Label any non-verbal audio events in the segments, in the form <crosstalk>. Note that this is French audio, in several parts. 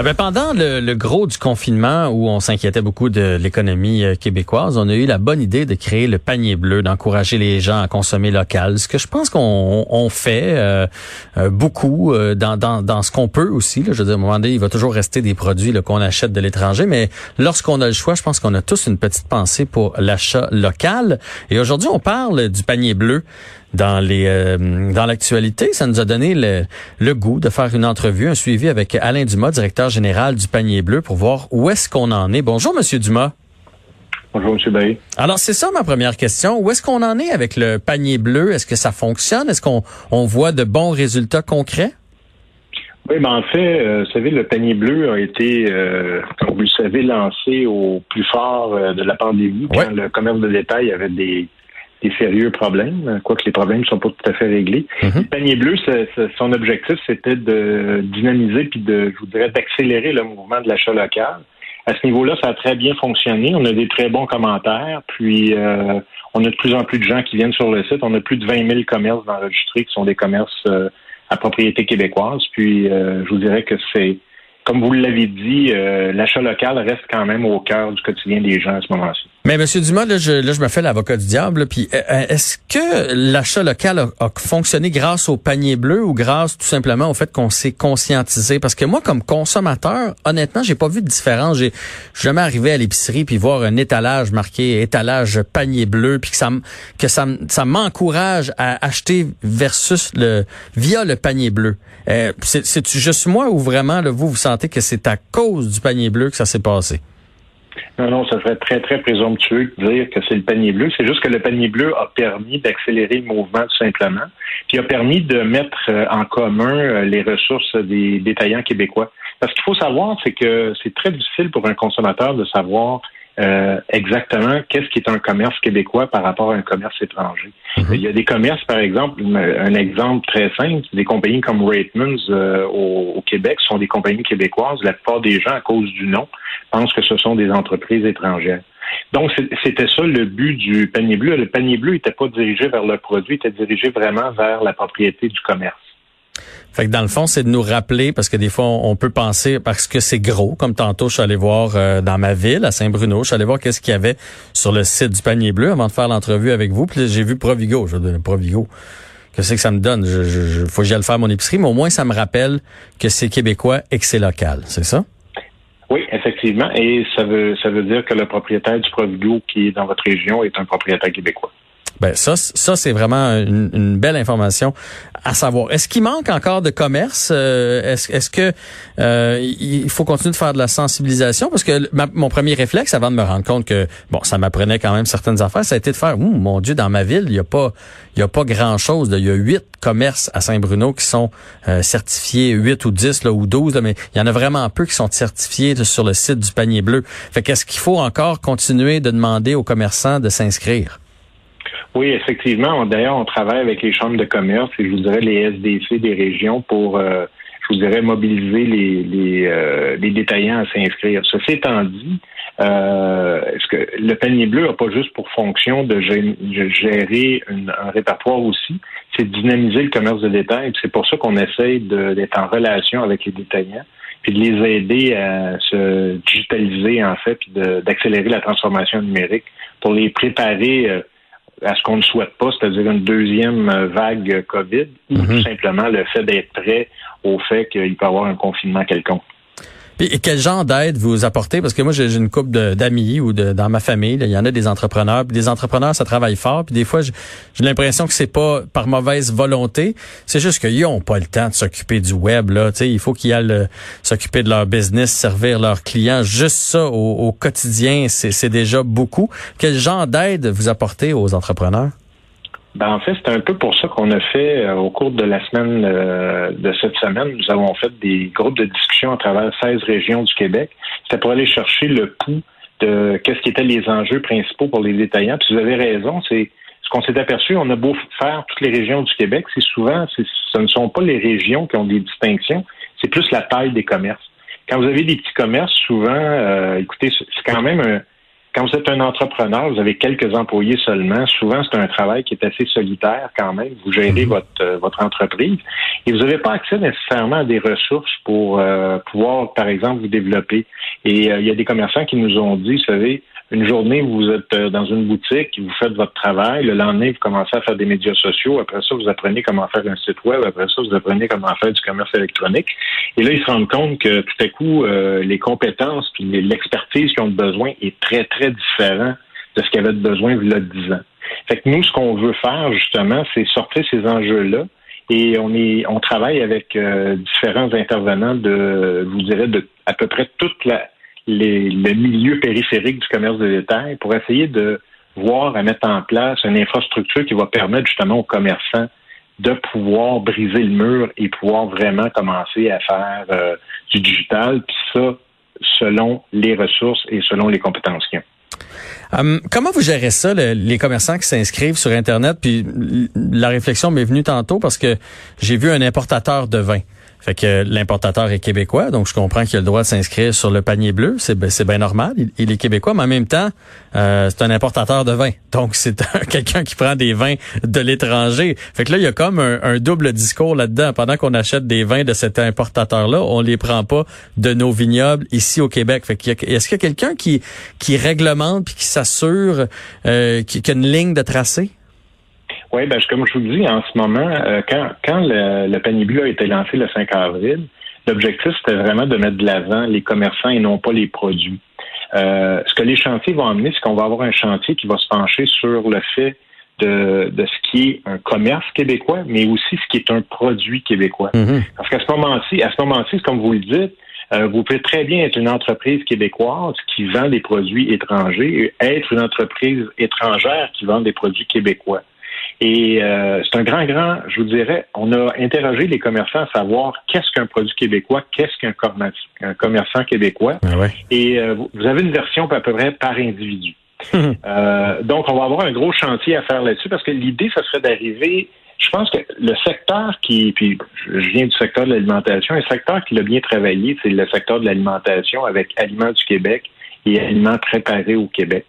Ah ben, pendant le, gros du confinement où on s'inquiétait beaucoup de l'économie euh, québécoise, on a eu la bonne idée de créer le panier bleu, d'encourager les gens à consommer local. Ce que je pense qu'on fait euh, euh, beaucoup dans, ce qu'on peut aussi. Là, je veux dire, à moment donné, il va toujours rester des produits qu'on achète de l'étranger, mais lorsqu'on a le choix, je pense qu'on a tous une petite pensée pour l'achat local. Et aujourd'hui, on parle du panier bleu dans les euh, dans l'actualité. Ça nous a donné le, le, goût de faire une entrevue, un suivi avec Alain Dumas, directeur général du Panier Bleu, pour voir où est-ce qu'on en est. Bonjour, Monsieur Dumas. Bonjour, M. Bailly. Alors, c'est ça ma première question. Où est-ce qu'on en est avec le panier bleu? Est-ce que ça fonctionne? Est-ce qu'on on voit de bons résultats concrets? Oui, ben en fait, euh, vous savez, le panier bleu a été, euh, comme vous le savez, lancé au plus fort de la pandémie, quand le commerce de détail avait des des sérieux problèmes, quoique les problèmes ne sont pas tout à fait réglés. Mhm. Le panier bleu, son objectif, c'était de dynamiser puis de, je vous dirais, d'accélérer le mouvement de l'achat local. À ce niveau-là, ça a très bien fonctionné. On a des très bons commentaires, puis euh, on a de plus en plus de gens qui viennent sur le site. On a plus de 20 000 commerces enregistrés qui sont des commerces euh, à propriété québécoise. Puis, euh, je vous dirais que c'est comme vous l'avez dit, euh, l'achat local reste quand même au cœur du quotidien des gens à ce moment-ci. Mais Monsieur Dumas, là, je, là, je me fais l'avocat du diable. Puis, euh, euh, est-ce que l'achat local a, fonctionné grâce au panier bleu ou grâce tout simplement au fait qu'on s'est conscientisé? Parce que moi, comme consommateur, honnêtement, j'ai pas vu de différence. J'ai jamais arrivé à l'épicerie puis voir un étalage marqué étalage panier bleu, puis que ça que ça, ça m'encourage à acheter versus le via le panier bleu. Euh, c'est juste moi ou vraiment là, vous vous sentez que c'est à cause du panier bleu que ça s'est passé? Non, non, ça serait très, très présomptueux de dire que c'est le panier bleu. C'est juste que le panier bleu a permis d'accélérer le mouvement tout simplement, puis a permis de mettre euh, en commun euh, les ressources des détaillants québécois. Parce qu'il faut savoir, c'est que c'est très difficile pour un consommateur de savoir euh, exactement qu'est-ce qui est un commerce québécois par rapport à un commerce étranger? Mhm. Il y a des commerces, par exemple, un exemple très simple, des compagnies comme Ratemans euh, au, Québec sont des compagnies québécoises. La plupart des gens, à cause du nom, pensent que ce sont des entreprises étrangères. Donc, c'était ça le but du panier bleu. Le panier bleu n'était pas dirigé vers le produit, il était dirigé vraiment vers la propriété du commerce. Fait que dans le fond, c'est de nous rappeler, parce que des fois, on peut penser, parce que c'est gros, comme tantôt, je suis allé voir euh, dans ma ville, à Saint-Bruno, je suis allé voir qu'est-ce qu'il y avait sur le site du panier bleu avant de faire l'entrevue avec vous. Puis j'ai vu Provigo, je veux Provigo. Que c'est que ça me donne? Je, je, faut que j'aille faire mon épicerie, mais au moins, ça me rappelle que c'est québécois et que c'est local. C'est ça? Oui, effectivement. Et ça veut, ça veut dire que le propriétaire du Provigo qui est dans votre région est un propriétaire québécois. Ben ça, ça c'est vraiment une, belle information à savoir. Est-ce qu'il manque encore de commerce? Euh, Est-ce est que euh, il faut continuer de faire de la sensibilisation? Parce que mon premier réflexe, avant de me rendre compte que bon, ça m'apprenait quand même certaines affaires, ça a été de faire, Ouh, mon Dieu, dans ma ville, il y a pas, il y a pas grand chose. Il y a huit commerces à Saint-Bruno qui sont euh, certifiés, huit ou dix là, ou douze, mais il y en a vraiment peu qui sont certifiés sur le site du panier bleu. Fait qu'est-ce qu'il faut encore continuer de demander aux commerçants de s'inscrire? Oui, effectivement. D'ailleurs, on travaille avec les chambres de commerce et je vous dirais les SDC des régions pour, euh, je vous dirais, mobiliser les, les, euh, les détaillants à s'inscrire. Ceci étant dit, euh, est-ce que le panier bleu n'a pas juste pour fonction de gérer un répertoire aussi, c'est de dynamiser le commerce de détail. C'est pour ça qu'on essaye d'être en relation avec les détaillants puis de les aider à se digitaliser en fait, puis d'accélérer la transformation numérique pour les préparer euh, à ce qu'on ne souhaite pas, c'est-à-dire une deuxième euh, vague COVID, ou mhm. tout simplement le fait d'être prêt au fait qu'il peut y avoir un confinement quelconque. Et quel genre d'aide vous apportez? Parce que moi, j'ai une couple d'amis ou de, dans ma famille, il y en a des entrepreneurs. Puis des entrepreneurs, ça travaille fort. Puis des fois, j'ai l'impression que c'est pas par mauvaise volonté. C'est juste qu'ils ont pas le temps de s'occuper du web. Là. il faut qu'ils aillent s'occuper de leur business, servir leurs clients. Juste ça au quotidien, c'est déjà beaucoup. Quel genre d'aide vous apportez aux entrepreneurs? Ben, en fait, c'est un peu pour ça qu'on a fait euh, au cours de la semaine euh, de cette semaine, nous avons fait des groupes de discussion à travers 16 régions du Québec. C'était pour aller chercher le pouls de qu'est-ce qui étaient les enjeux principaux pour les détaillants. Puis vous avez raison, c'est ce qu'on s'est aperçu, on a beau faire toutes les régions du Québec, c'est souvent, ce ne sont pas les régions qui ont des distinctions, c'est plus la taille des commerces. Quand vous avez des petits commerces, souvent, euh, écoutez, c'est quand même un, quand vous êtes un entrepreneur, vous avez quelques employés seulement. Souvent, c'est un travail qui est assez solitaire quand même. Vous gérez mhm. votre, euh, votre entreprise et vous n'avez pas accès nécessairement à des ressources pour euh, pouvoir, par exemple, vous développer. Et euh, il y a des commerçants qui nous ont dit, vous savez, une journée, vous êtes euh, dans une boutique, vous faites votre travail. Le lendemain, vous commencez à faire des médias sociaux. Après ça, vous apprenez comment faire un site web. Après ça, vous apprenez comment faire du commerce électronique. Et là, ils se rendent compte que tout à coup, euh, les compétences puis l'expertise qu'ils ont besoin est très, très différent de ce qu'ils avaient besoin il y a 10 ans. Fait que nous, ce qu'on veut faire, justement, c'est sortir ces enjeux-là. Et on est, on travaille avec euh, différents intervenants de, je vous dirais, de à peu près toute la, le milieu périphérique du commerce de détail pour essayer de voir à mettre en place une infrastructure qui va permettre justement aux commerçants de pouvoir briser le mur et pouvoir vraiment commencer à faire euh, du digital, puis ça selon les ressources et selon les compétences qu'ils ont. Hum, comment vous gérez ça, les commerçants qui s'inscrivent sur Internet? Puis la réflexion m'est venue tantôt parce que j'ai vu un importateur de vin. Fait que l'importateur est québécois, donc je comprends qu'il a le droit de s'inscrire sur le panier bleu. C'est bien normal. Il, est québécois, mais en même temps, euh, c'est un importateur de vin. <laughs> Donc c'est quelqu'un qui prend des vins de l'étranger. Fait que là, il y a comme un, double discours là-dedans. Pendant qu'on achète des vins de cet importateur-là, on les prend pas de nos vignobles ici au Québec. Fait que est-ce qu'il y a quelqu'un qui qui réglemente puis qui s'assure euh, qu'il y a une ligne de tracé? Oui, ben, comme je vous dis, en ce moment, euh, quand, quand le, le, panier bleu a été lancé le 5 avril, l'objectif, c'était vraiment de mettre de l'avant les commerçants et non pas les produits. Euh, ce que les chantiers vont amener, c'est qu'on va avoir un chantier qui va se pencher sur le fait de, de, ce qui est un commerce québécois, mais aussi ce qui est un produit québécois. Mm-hmm. Parce qu'à ce moment-ci, à ce moment-ci, comme vous le dites, euh, vous pouvez très bien être une entreprise québécoise qui vend des produits étrangers et être une entreprise étrangère qui vend des produits québécois. Et euh, c'est un grand, grand, je vous dirais, on a interrogé les commerçants à savoir qu'est-ce qu'un produit québécois, qu'est-ce qu'un commerçant québécois. Ah Et euh, vous avez une version à peu près par individu. <laughs> euh, donc, on va avoir un gros chantier à faire là-dessus parce que l'idée, ce serait d'arriver. Je pense que le secteur qui, puis je viens du secteur de l'alimentation, un secteur qui l'a bien travaillé, c'est le secteur de l'alimentation avec Aliments du Québec et Aliments préparés au Québec.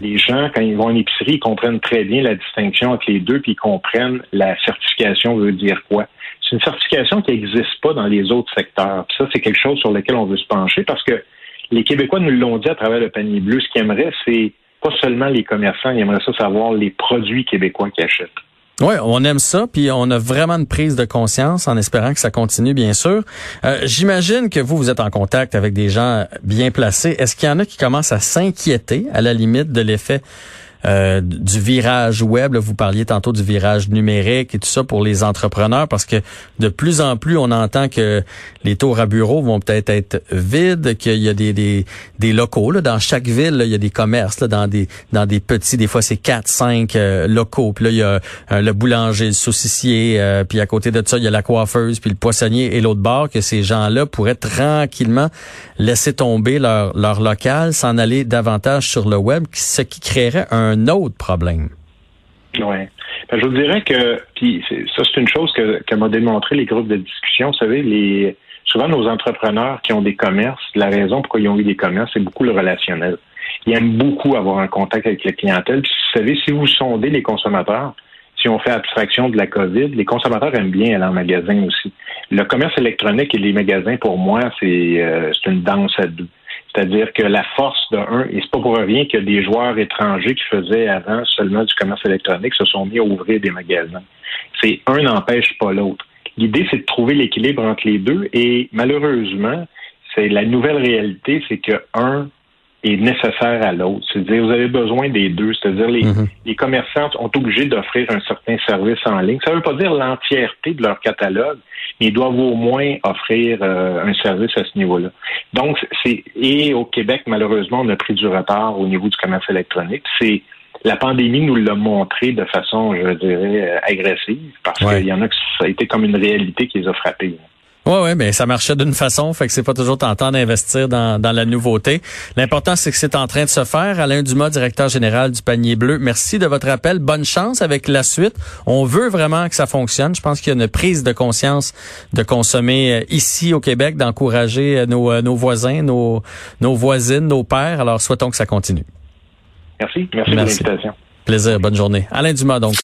Les gens, quand ils vont en épicerie, ils comprennent très bien la distinction entre les deux, puis ils comprennent la certification veut dire quoi. C'est une certification qui n'existe pas dans les autres secteurs. Puis ça, c'est quelque chose sur lequel on veut se pencher parce que les Québécois nous l'ont dit à travers le panier bleu. Ce qu'ils aimeraient, c'est pas seulement les commerçants, ils aimeraient ça savoir les produits québécois qu'ils achètent. Oui, on aime ça, puis on a vraiment une prise de conscience en espérant que ça continue, bien sûr. Euh, J'imagine que vous, vous êtes en contact avec des gens bien placés. Est-ce qu'il y en a qui commencent à s'inquiéter à la limite de l'effet euh, du virage web. vous parliez tantôt du virage numérique et tout ça pour les entrepreneurs parce que de plus en plus, on entend que les tours à bureaux vont peut-être être vides, qu'il y a des, des, des locaux. Là, dans chaque ville, il y a des commerces, là, dans des dans des petits, des fois c'est quatre, cinq euh, locaux. Puis là, il y a euh, le boulanger, le saucissier, puis à côté de ça, il y a la coiffeuse, puis le poissonnier et l'autre bord, que ces gens-là pourraient tranquillement laisser tomber leur, leur local, s'en aller davantage sur le web, ce qui créerait un un autre problème. Oui. Ben, je vous dirais que, puis ça, c'est une chose que, que m'ont démontré les groupes de discussion. Vous savez, souvent nos entrepreneurs qui ont des commerces, la raison pourquoi ils ont eu des commerces, c'est beaucoup le relationnel. Ils aiment beaucoup avoir un contact avec la clientèle. Puis, vous savez, si vous sondez les consommateurs, si on fait abstraction de la COVID, les consommateurs aiment bien aller en magasin aussi. Le commerce électronique et les magasins, pour moi, c'est euh, une danse à deux. C'est-à-dire que la force de un, et c'est pas pour rien que des joueurs étrangers qui faisaient avant seulement du commerce électronique se sont mis à ouvrir des magasins. C'est un n'empêche pas l'autre. L'idée, c'est de trouver l'équilibre entre les deux et malheureusement, c'est la nouvelle réalité, c'est que un est nécessaire à l'autre. C'est-à-dire, vous avez besoin des deux. C'est-à-dire, les, Mhm. les commerçants sont obligés d'offrir un certain service en ligne. Ça ne veut pas dire l'entièreté de leur catalogue, mais ils doivent au moins offrir euh, un service à ce niveau-là. Donc, c'est et au Québec, malheureusement, on a pris du retard au niveau du commerce électronique. C'est la pandémie nous l'a montré de façon, je dirais, euh, agressive, parce Ouais. qu'il y en a que ça a été comme une réalité qui les a frappés. Ouais, ouais, mais ça marchait d'une façon, fait que c'est pas toujours tentant d'investir dans, dans la nouveauté. L'important, c'est que c'est en train de se faire. Alain Dumas, directeur général du Panier Bleu, merci de votre appel. Bonne chance avec la suite. On veut vraiment que ça fonctionne. Je pense qu'il y a une prise de conscience de consommer euh, ici au Québec, d'encourager euh, nos, euh, nos voisins, nos, nos voisines, nos pères. Alors, souhaitons que ça continue. Merci. Merci, Merci. de l'invitation. Plaisir, bonne journée. Alain Dumas, donc.